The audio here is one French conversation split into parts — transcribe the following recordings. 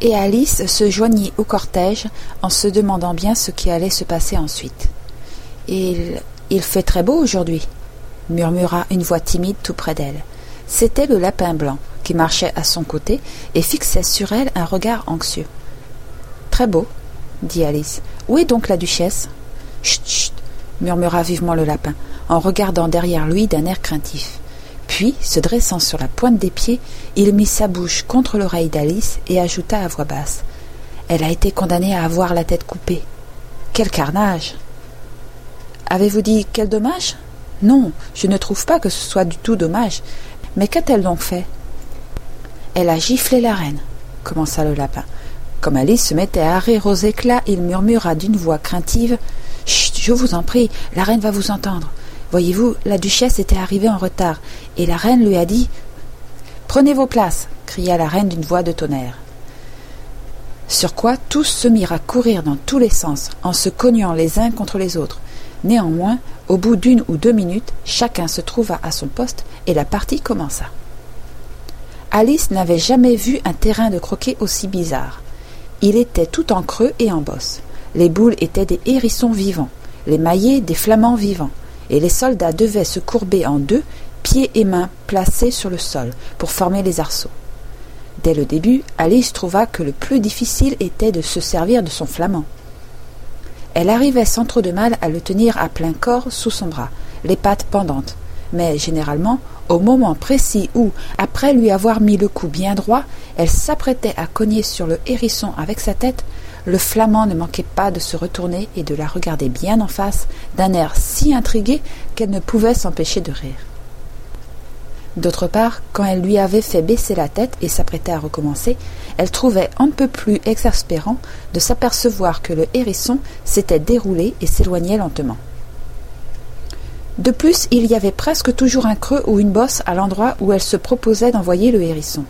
et Alice se joignit au cortège en se demandant bien ce qui allait se passer ensuite. Il, il fait très beau aujourd'hui, murmura une voix timide tout près d'elle. C'était le lapin blanc qui marchait à son côté et fixait sur elle un regard anxieux. Très beau, dit Alice. Où est donc la duchesse? Chut, chut murmura vivement le lapin, en regardant derrière lui d'un air craintif. Puis, se dressant sur la pointe des pieds, il mit sa bouche contre l'oreille d'Alice et ajouta à voix basse. Elle a été condamnée à avoir la tête coupée. Quel carnage. Avez-vous dit quel dommage? Non, je ne trouve pas que ce soit du tout dommage. Mais qu'a-t-elle donc fait? Elle a giflé la reine, commença le lapin. Comme Alice se mettait à rire aux éclats, il murmura d'une voix craintive. Chut, je vous en prie, la reine va vous entendre. Voyez-vous, la duchesse était arrivée en retard, et la reine lui a dit Prenez vos places cria la reine d'une voix de tonnerre. Sur quoi tous se mirent à courir dans tous les sens, en se cognant les uns contre les autres. Néanmoins, au bout d'une ou deux minutes, chacun se trouva à son poste et la partie commença. Alice n'avait jamais vu un terrain de croquet aussi bizarre. Il était tout en creux et en bosse. Les boules étaient des hérissons vivants, les maillets des flamands vivants et les soldats devaient se courber en deux, pieds et mains placés sur le sol, pour former les arceaux. Dès le début, Alice trouva que le plus difficile était de se servir de son flamand. Elle arrivait sans trop de mal à le tenir à plein corps sous son bras, les pattes pendantes, mais généralement, au moment précis où, après lui avoir mis le cou bien droit, elle s'apprêtait à cogner sur le hérisson avec sa tête, le flamand ne manquait pas de se retourner et de la regarder bien en face, d'un air si intrigué qu'elle ne pouvait s'empêcher de rire. D'autre part, quand elle lui avait fait baisser la tête et s'apprêtait à recommencer, elle trouvait un peu plus exaspérant de s'apercevoir que le hérisson s'était déroulé et s'éloignait lentement. De plus, il y avait presque toujours un creux ou une bosse à l'endroit où elle se proposait d'envoyer le hérisson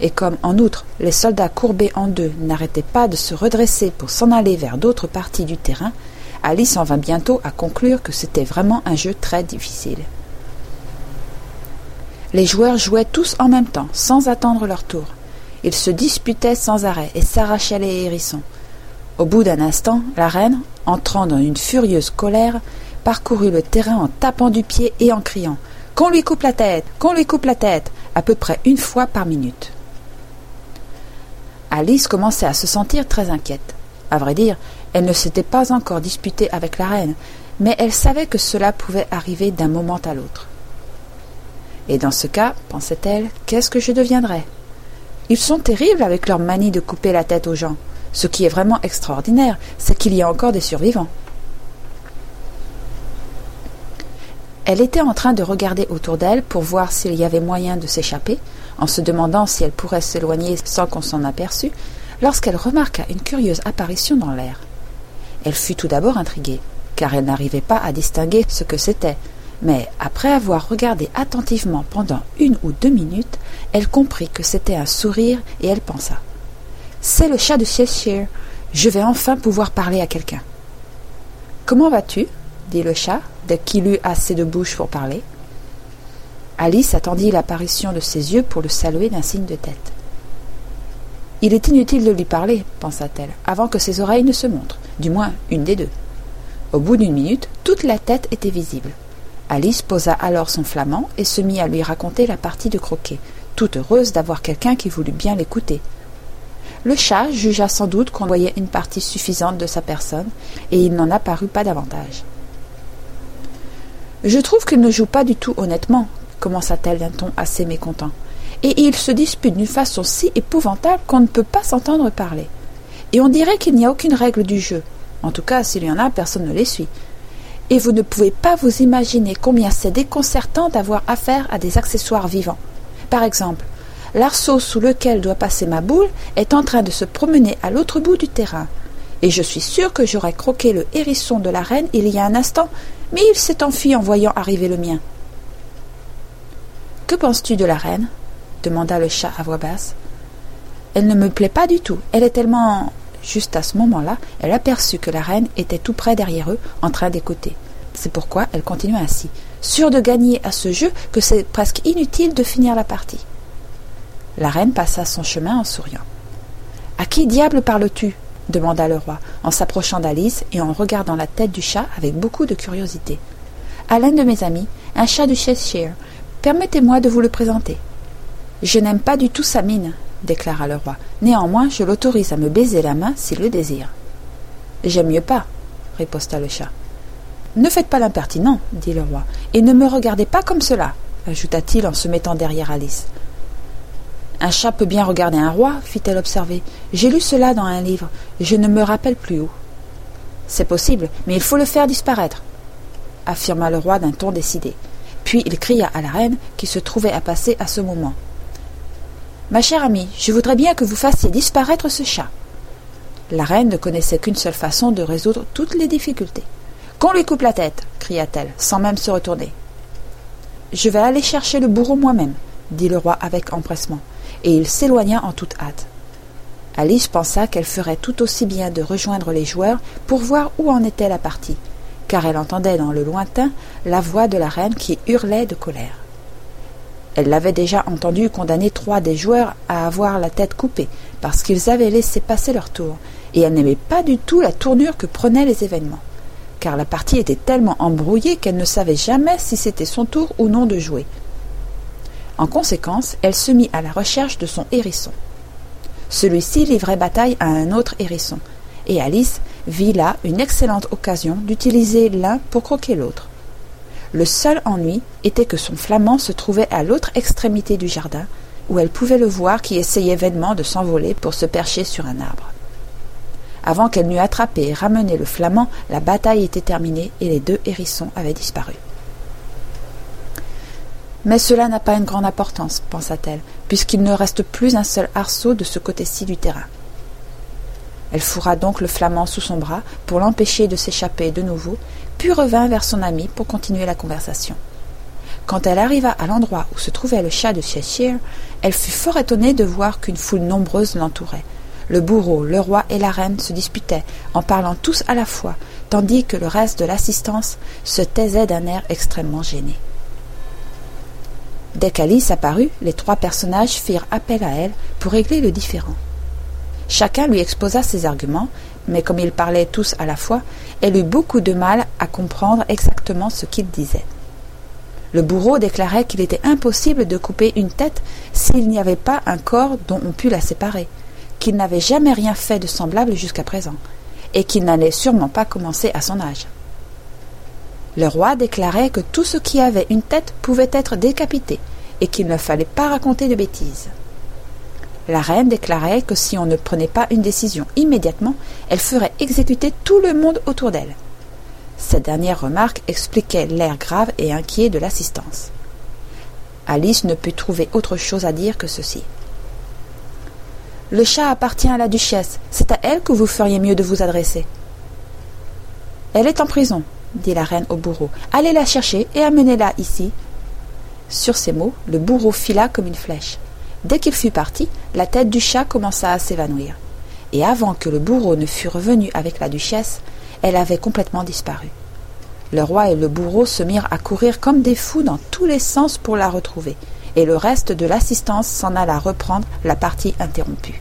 et comme en outre les soldats courbés en deux n'arrêtaient pas de se redresser pour s'en aller vers d'autres parties du terrain, Alice en vint bientôt à conclure que c'était vraiment un jeu très difficile. Les joueurs jouaient tous en même temps, sans attendre leur tour. Ils se disputaient sans arrêt et s'arrachaient les hérissons. Au bout d'un instant, la reine, entrant dans une furieuse colère, parcourut le terrain en tapant du pied et en criant Qu'on lui coupe la tête Qu'on lui coupe la tête à peu près une fois par minute. Alice commençait à se sentir très inquiète. À vrai dire, elle ne s'était pas encore disputée avec la reine, mais elle savait que cela pouvait arriver d'un moment à l'autre. Et dans ce cas, pensait-elle, qu'est-ce que je deviendrais? Ils sont terribles avec leur manie de couper la tête aux gens. Ce qui est vraiment extraordinaire, c'est qu'il y a encore des survivants. Elle était en train de regarder autour d'elle pour voir s'il y avait moyen de s'échapper, en se demandant si elle pourrait s'éloigner sans qu'on s'en aperçût, lorsqu'elle remarqua une curieuse apparition dans l'air. Elle fut tout d'abord intriguée, car elle n'arrivait pas à distinguer ce que c'était, mais après avoir regardé attentivement pendant une ou deux minutes, elle comprit que c'était un sourire et elle pensa C'est le chat de Cheshire. Je vais enfin pouvoir parler à quelqu'un. Comment vas-tu? dit le chat, dès qu'il eut assez de bouche pour parler. Alice attendit l'apparition de ses yeux pour le saluer d'un signe de tête. Il est inutile de lui parler, pensa-t-elle, avant que ses oreilles ne se montrent, du moins une des deux. Au bout d'une minute, toute la tête était visible. Alice posa alors son flamand et se mit à lui raconter la partie de croquet, toute heureuse d'avoir quelqu'un qui voulut bien l'écouter. Le chat jugea sans doute qu'on voyait une partie suffisante de sa personne, et il n'en apparut pas davantage. Je trouve qu'il ne joue pas du tout honnêtement, commença-t-elle d'un ton assez mécontent. Et il se dispute d'une façon si épouvantable qu'on ne peut pas s'entendre parler. Et on dirait qu'il n'y a aucune règle du jeu. En tout cas, s'il y en a, personne ne les suit. Et vous ne pouvez pas vous imaginer combien c'est déconcertant d'avoir affaire à des accessoires vivants. Par exemple, l'arceau sous lequel doit passer ma boule est en train de se promener à l'autre bout du terrain. Et je suis sûr que j'aurais croqué le hérisson de la reine il y a un instant, mais il s'est enfui en voyant arriver le mien. Que penses-tu de la reine? demanda le chat à voix basse. Elle ne me plaît pas du tout. Elle est tellement. Juste à ce moment-là, elle aperçut que la reine était tout près derrière eux, en train d'écouter. C'est pourquoi elle continua ainsi, sûre de gagner à ce jeu que c'est presque inutile de finir la partie. La reine passa son chemin en souriant. À qui diable parles-tu? demanda le roi, en s'approchant d'Alice et en regardant la tête du chat avec beaucoup de curiosité. À l'un de mes amis, un chat du Cheshire. Permettez-moi de vous le présenter. Je n'aime pas du tout sa mine, déclara le roi. Néanmoins, je l'autorise à me baiser la main s'il le désire. J'aime mieux pas, riposta le chat. Ne faites pas l'impertinent, dit le roi, et ne me regardez pas comme cela, ajouta-t-il en se mettant derrière Alice. Un chat peut bien regarder un roi, fit-elle observer. J'ai lu cela dans un livre. Je ne me rappelle plus où. C'est possible, mais il faut le faire disparaître, affirma le roi d'un ton décidé. Puis il cria à la reine, qui se trouvait à passer à ce moment. Ma chère amie, je voudrais bien que vous fassiez disparaître ce chat. La reine ne connaissait qu'une seule façon de résoudre toutes les difficultés. Qu'on lui coupe la tête, cria-t-elle, sans même se retourner. Je vais aller chercher le bourreau moi-même, dit le roi avec empressement et il s'éloigna en toute hâte. Alice pensa qu'elle ferait tout aussi bien de rejoindre les joueurs pour voir où en était la partie, car elle entendait dans le lointain la voix de la reine qui hurlait de colère. Elle l'avait déjà entendu condamner trois des joueurs à avoir la tête coupée, parce qu'ils avaient laissé passer leur tour, et elle n'aimait pas du tout la tournure que prenaient les événements, car la partie était tellement embrouillée qu'elle ne savait jamais si c'était son tour ou non de jouer. En conséquence, elle se mit à la recherche de son hérisson. Celui-ci livrait bataille à un autre hérisson, et Alice vit là une excellente occasion d'utiliser l'un pour croquer l'autre. Le seul ennui était que son flamand se trouvait à l'autre extrémité du jardin, où elle pouvait le voir qui essayait vainement de s'envoler pour se percher sur un arbre. Avant qu'elle n'eût attrapé et ramené le flamand, la bataille était terminée et les deux hérissons avaient disparu. Mais cela n'a pas une grande importance, pensa-t-elle, puisqu'il ne reste plus un seul arceau de ce côté-ci du terrain. Elle fourra donc le flamand sous son bras pour l'empêcher de s'échapper de nouveau, puis revint vers son ami pour continuer la conversation. Quand elle arriva à l'endroit où se trouvait le chat de Cheshire, elle fut fort étonnée de voir qu'une foule nombreuse l'entourait. Le bourreau, le roi et la reine se disputaient, en parlant tous à la fois, tandis que le reste de l'assistance se taisait d'un air extrêmement gêné. Dès qu'Alice apparut, les trois personnages firent appel à elle pour régler le différend. Chacun lui exposa ses arguments, mais comme ils parlaient tous à la fois, elle eut beaucoup de mal à comprendre exactement ce qu'ils disaient. Le bourreau déclarait qu'il était impossible de couper une tête s'il n'y avait pas un corps dont on pût la séparer, qu'il n'avait jamais rien fait de semblable jusqu'à présent, et qu'il n'allait sûrement pas commencer à son âge. Le roi déclarait que tout ce qui avait une tête pouvait être décapité et qu'il ne fallait pas raconter de bêtises. La reine déclarait que si on ne prenait pas une décision immédiatement, elle ferait exécuter tout le monde autour d'elle. Cette dernière remarque expliquait l'air grave et inquiet de l'assistance. Alice ne put trouver autre chose à dire que ceci. Le chat appartient à la duchesse, c'est à elle que vous feriez mieux de vous adresser. Elle est en prison, dit la reine au bourreau. Allez la chercher et amenez-la ici. Sur ces mots, le bourreau fila comme une flèche. Dès qu'il fut parti, la tête du chat commença à s'évanouir. Et avant que le bourreau ne fût revenu avec la duchesse, elle avait complètement disparu. Le roi et le bourreau se mirent à courir comme des fous dans tous les sens pour la retrouver, et le reste de l'assistance s'en alla reprendre la partie interrompue.